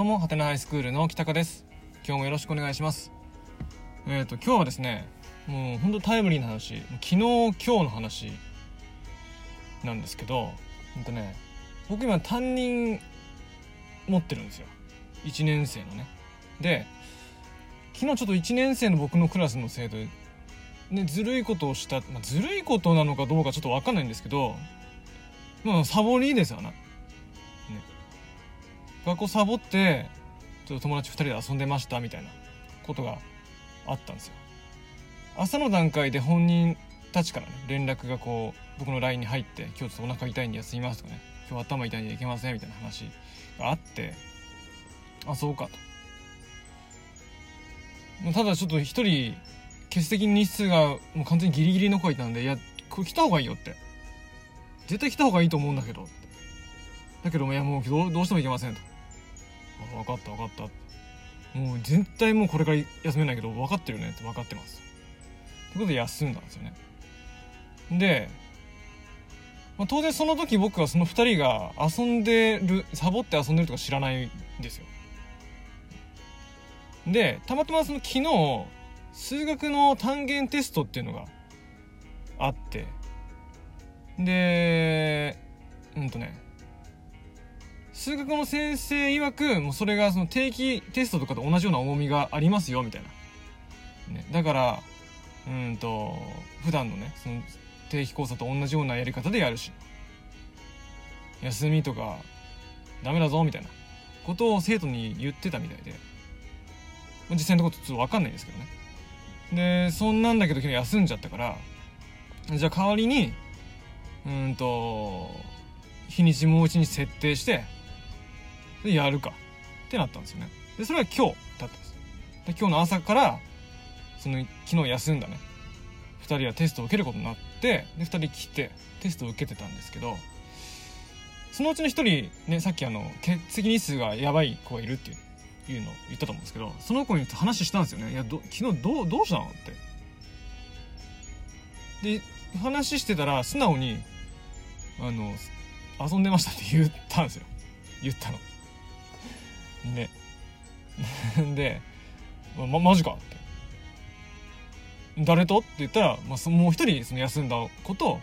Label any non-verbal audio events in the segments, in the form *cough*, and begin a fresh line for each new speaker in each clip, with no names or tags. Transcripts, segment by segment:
どうも、はてなハイスクールの北川です。今日もよろしくお願いします。えっ、ー、と、今日はですね、もうほんとタイムリーな話、昨日、今日の話なんですけど、ほんとね、僕今担任持ってるんですよ。1年生のね。で、昨日ちょっと1年生の僕のクラスの生徒で、ね、ずるいことをした、まあ、ずるいことなのかどうかちょっとわかんないんですけど、まあ、サボりですよな。学校サボってちょっと友達2人で遊んでましたみたいなことがあったんですよ。朝の段階で本人たちからね連絡がこう僕の LINE に入って「今日ちょっとお腹痛いんで休みます」とかね「今日頭痛いんでいけません」みたいな話があってあそうかと。ただちょっと1人欠席日数がもう完全にギリギリの子がいたんで「いやこれ来た方がいいよ」って「絶対来た方がいいと思うんだけど」だけどいやもうどうしてもいけませんと。分かった分かった。もう絶対もうこれから休めないけど分かってるねって分かってます。ってことで休んだんですよね。で、まあ、当然その時僕はその2人が遊んでるサボって遊んでるとか知らないんですよ。でたまたまその昨日数学の単元テストっていうのがあって。でうんとね数学の先生曰くもうそれがその定期テストとかと同じような重みがありますよみたいな、ね、だからうんと普段のねその定期講座と同じようなやり方でやるし。休みとかダメだぞみたいな。ことを生徒に言ってたみたいで。実際のところちょっと分かんないんですけどね。でそんなんだけど昨日休んじゃったからじゃあ代わりにうんと日にちもう一日設定してでやるか。ってなったんですよね。でそれは今日だったんです。で今日の朝からその昨日休んだね。2人はテストを受けることになってで2人来てテストを受けてたんですけどそのうちの1人ねさっきあの欠席日数がやばい子がいるっていうのを言ったと思うんですけどその子に話したんですよね「いやど昨日どうどうしたの?」って。で話してたら素直にあの遊んでましたって言ったんですよ。言ったの。ね *laughs* で、ま、マジかって。誰と？って言ったら、まあ、もう一人その休んだこと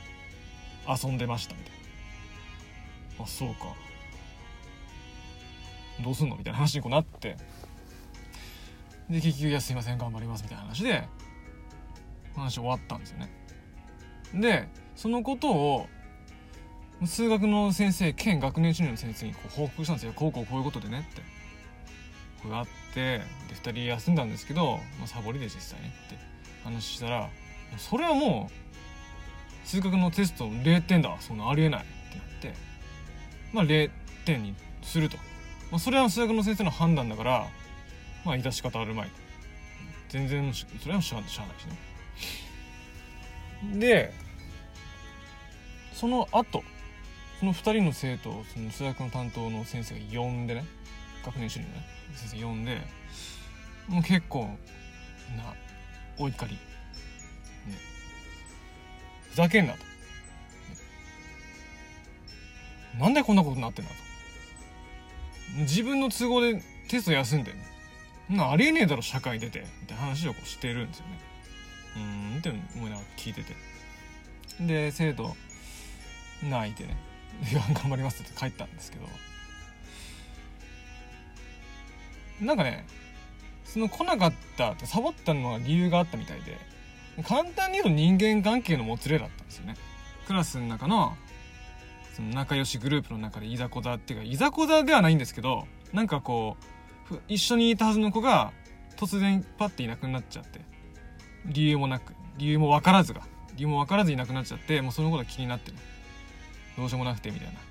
遊んでましたみたいな。あ、そうか。どうすんの？みたいな話にこうなって。で、結局、いや、すいません、頑張りますみたいな話で、話終わったんですよね。で、そのことを、数学の先生兼学年主任の先生にこう報告したんですよ。こうこうこういうことでねって。があってで2人休んだんですけど、まあ、サボりで実際ねって話したらそれはもう数学のテスト0点だそんなありえないってなってまあ0点にすると、まあ、それは数学の先生の判断だからまあ致し方あるまいと。全然それはしゃあないしね。でその後その2人の生徒をその数学の担当の先生が呼んでね学年主任の先生呼んでもう結構なお怒り、ね、ふざけんなと、ね、なんでこんなことになってんだと。自分の都合でテスト休んでなありえねえだろ社会出てみたいな話をこうしてるんですよね。うんって思いながら聞いてて。で生徒泣いてね。*laughs* 頑張りますって帰ったんですけど。なんかねその来なかったってサボったのは理由があったみたいで簡単に言うと人間関係のもつれだったんですよね。クラスの中のその仲良しグループの中でいざこざっていうかいざこざではないんですけどなんかこう一緒にいたはずの子が突然パッていなくなっちゃって理由もなく理由も分からずが理由も分からずいなくなっちゃってもうそのことが気になってねどうしようもなくてみたいな。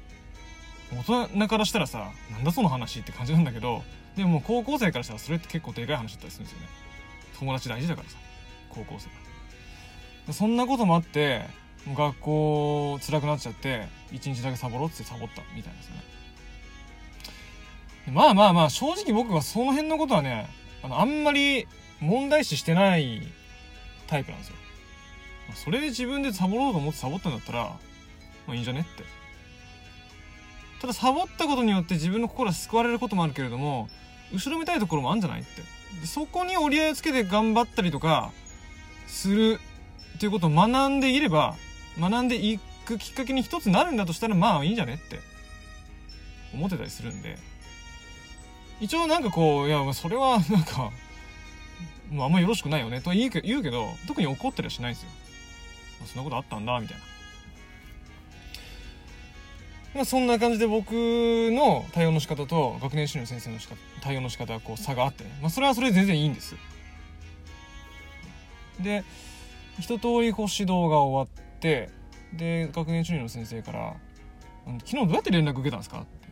大人からしたらさなんだその話って感じなんだけどでも高校生からしたらそれって結構でかい話だったりするんですよね。友達大事だからさ高校生がそんなこともあって学校辛くなっちゃって一日だけサボろうってサボったみたいですよね。まあまあまあ正直僕はその辺のことはねあのあんまり問題視してないタイプなんですよ。それで自分でサボろうと思ってサボったんだったらまあいいんじゃねって。ただサボったことによって自分の心は救われることもあるけれども後ろめたいところもあるんじゃないって。そこに折り合いをつけて頑張ったりとかするっていうことを学んでいれば学んでいくきっかけに一つなるんだとしたらまあいいんじゃねって思ってたりするんで。一応なんかこういやそれは *laughs* なんかもうあんまよろしくないよねと言うけ言うけど特に怒ったりはしないんですよ。そんなことあったんだみたいな。まあ、そんな感じで僕の対応の仕方と学年主任の先生の仕方対応の仕方はこう差があって、まあ、それはそれで全然いいんですで一通りこう指導が終わってで学年主任の先生から「昨日どうやって連絡受けたんですか?」って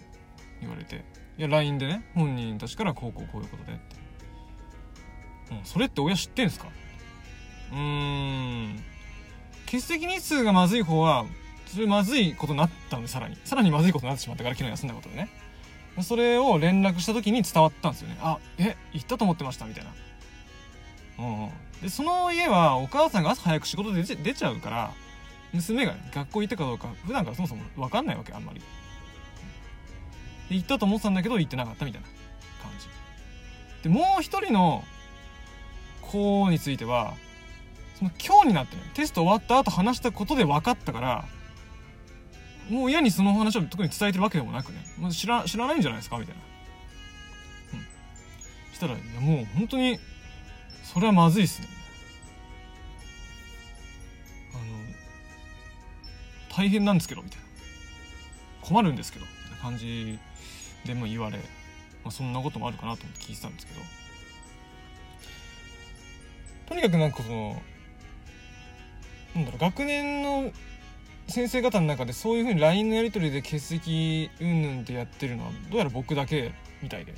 言われて「いや LINE でね本人たちからこうこうこういうことで」って「うん、それって親知ってんすか?」うーん欠席日数がまずい方はそれまずいことになったんでさらに。さらにまずいことになってしまったから昨日休んだことでね。それを連絡した時に伝わったんですよね。あえ行ったと思ってましたみたいな。うんでその家はお母さんが朝早く仕事で出ちゃうから娘が、学校行ったかどうか普段からそもそも分かんないわけあんまり。で行ったと思ってたんだけど行ってなかったみたいな感じ。でもう一人の子についてはその今日になってねテスト終わった後話したことで分かったからもう親にその話を特に伝えてるわけでもなくね、まあ、知ら知らないんじゃないですか？みたいな。うん。したら、いやもう本当に、それはまずいっすね。あの、大変なんですけど、みたいな。困るんですけど、みたいな感じでも言われ、まあ、そんなこともあるかなと思って聞いてたんですけど。とにかくなんかその、なんだろう、学年の先生方の中でそういうふうに LINE のやり取りで欠席うんぬんってやってるのはどうやら僕だけみたいで。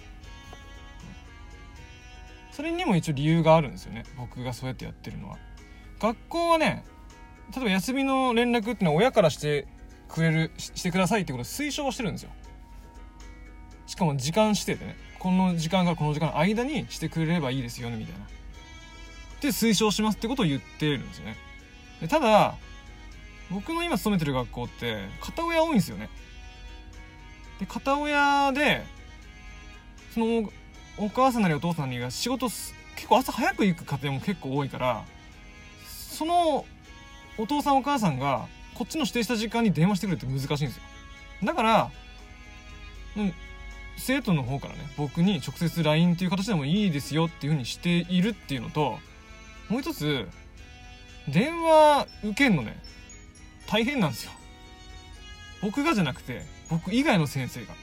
それにも一応理由があるんですよね。僕がそうやってやってるのは。学校はね例えば休みの連絡っていうのは親からしてくれるしてくださいってことを推奨してるんですよ。しかも時間指定でね。この時間からこの時間の間にしてくれればいいですよねみたいな。で推奨しますってことを言ってるんですよね。でただ僕の今勤めてる学校って片親多いんですよね。で片親でそのお母さんなりお父さんなりが仕事結構朝早く行く家庭も結構多いからそのお父さんお母さんがこっちの指定した時間に電話してくるって難しいんですよ。だから、うん、生徒の方からね僕に直接 LINE っていう形でもいいですよっていうふうにしているっていうのともう一つ電話受けんのね。大変なんですよ。僕がじゃなくて僕以外の先生が。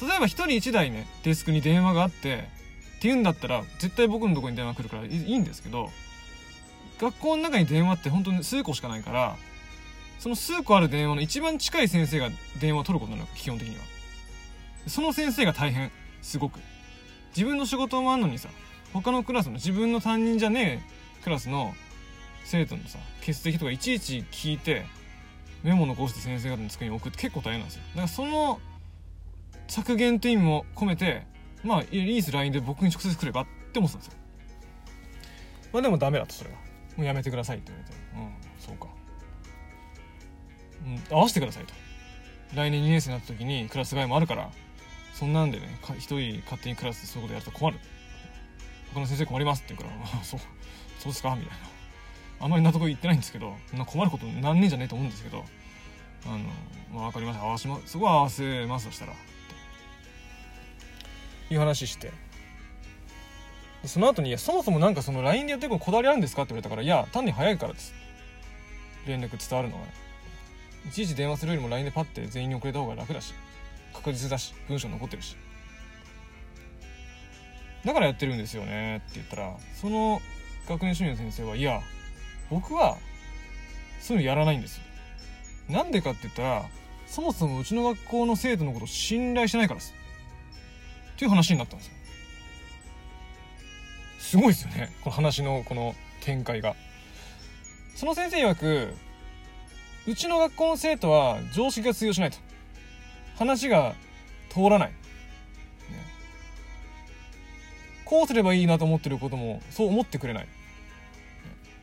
例えば1人1台ねデスクに電話があってって言うんだったら絶対僕のとこに電話来るからいいんですけど学校の中に電話って本当に数個しかないからその数個ある電話の一番近い先生が電話を取ることになの基本的には。その先生が大変すごく。自分の仕事もあんのにさ他のクラスの自分の担任じゃねえクラスの生徒のさ欠席とかいちいち聞いてメモ残して先生方の机に置くって結構大変なんですよ。だからその削減って意味も込めてまあいいです LINE で僕に直接来ればって思ってたんですよ。まあでもダメだとそれは。もうやめてくださいって言われて。うんそうか。うん合わせてくださいと。来年2年生になった時にクラス替えもあるからそんなんでね一人勝手にクラスでそういうことやると困る。他の先生困りますって言うからそう。そうですか？みたいな。あまり納得いってないんですけど困ることなんねえじゃねえと思うんですけどあの、まあ、分かりました合わしますごい合わせますとしたらいう話して。その後に「いやそもそもなんかその LINE でやってるこだわりあるんですか?」って言われたから「いや単に早いからです」連絡伝わるのは、ね、いちいち電話するよりも LINE でパッて全員に送れた方が楽だし確実だし文章残ってるし。だからやってるんですよねって言ったらその学年主任の先生はいや僕はそういうのやらないんですなんでかって言ったらそもそもうちの学校の生徒のことを信頼してないからです。っていう話になったんですよ。すごいですよね。この話のこの展開が。その先生曰くうちの学校の生徒は常識が通用しないと。話が通らない、ね、こうすればいいなと思ってることもそう思ってくれない。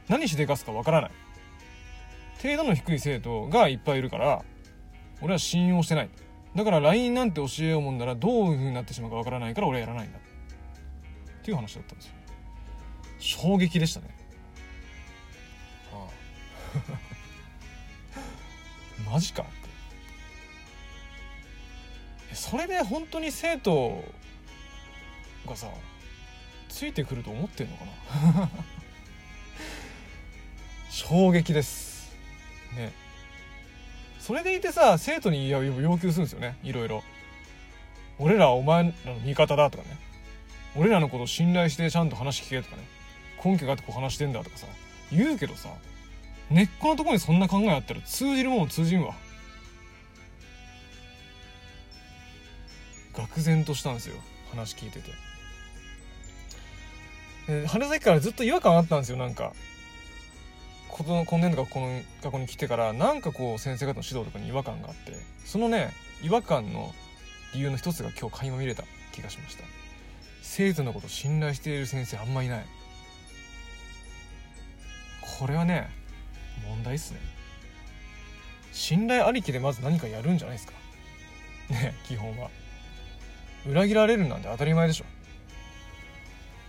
何しでかすかわからない。程度の低い生徒がいっぱいいるから俺は信用してない。だから LINE なんて教えようもんならどういう風になってしまうかわからないから俺はやらないんだ。っていう話だったんですよ。衝撃でしたね。ああ。*laughs* マジか。ってそれで本当に生徒がさついてくると思ってんのかな？衝撃です。ね。それでいてさ生徒に要求するんですよね。いろいろ。俺らはお前らの味方だとかね。俺らのことを信頼してちゃんと話聞けとかね。根拠があってこう話してんだとかさ。言うけどさ根っこのところにそんな考えあったら通じるもん通じんわ。愕然としたんですよ。話聞いてて。で春先からずっと違和感あったんですよなんか。今年度かこの学校に来てからなんかこう先生方の指導とかに違和感があってそのね違和感の理由の一つが今日垣間見れた気がしました。生徒のことを信頼している先生あんまいない。これはね問題っすね。信頼ありきでまず何かやるんじゃないですか。ね基本は。裏切られるなんて当たり前でしょ。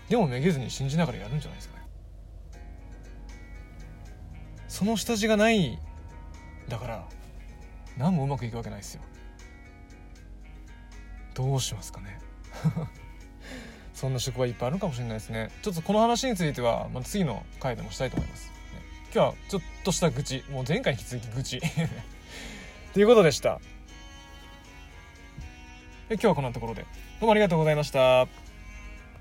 でもめげずに信じながらやるんじゃないですかね。その下地がないだから何もうまくいくわけないですよ。どうしますかね。*laughs* そんな職場いっぱいあるかもしれないですね。ちょっとこの話については、まあ、次の回でもしたいと思います、ね、今日はちょっとした愚痴。もう前回に引き続き愚痴。*laughs* ということでした。今日はこんなところで。どうもありがとうございました。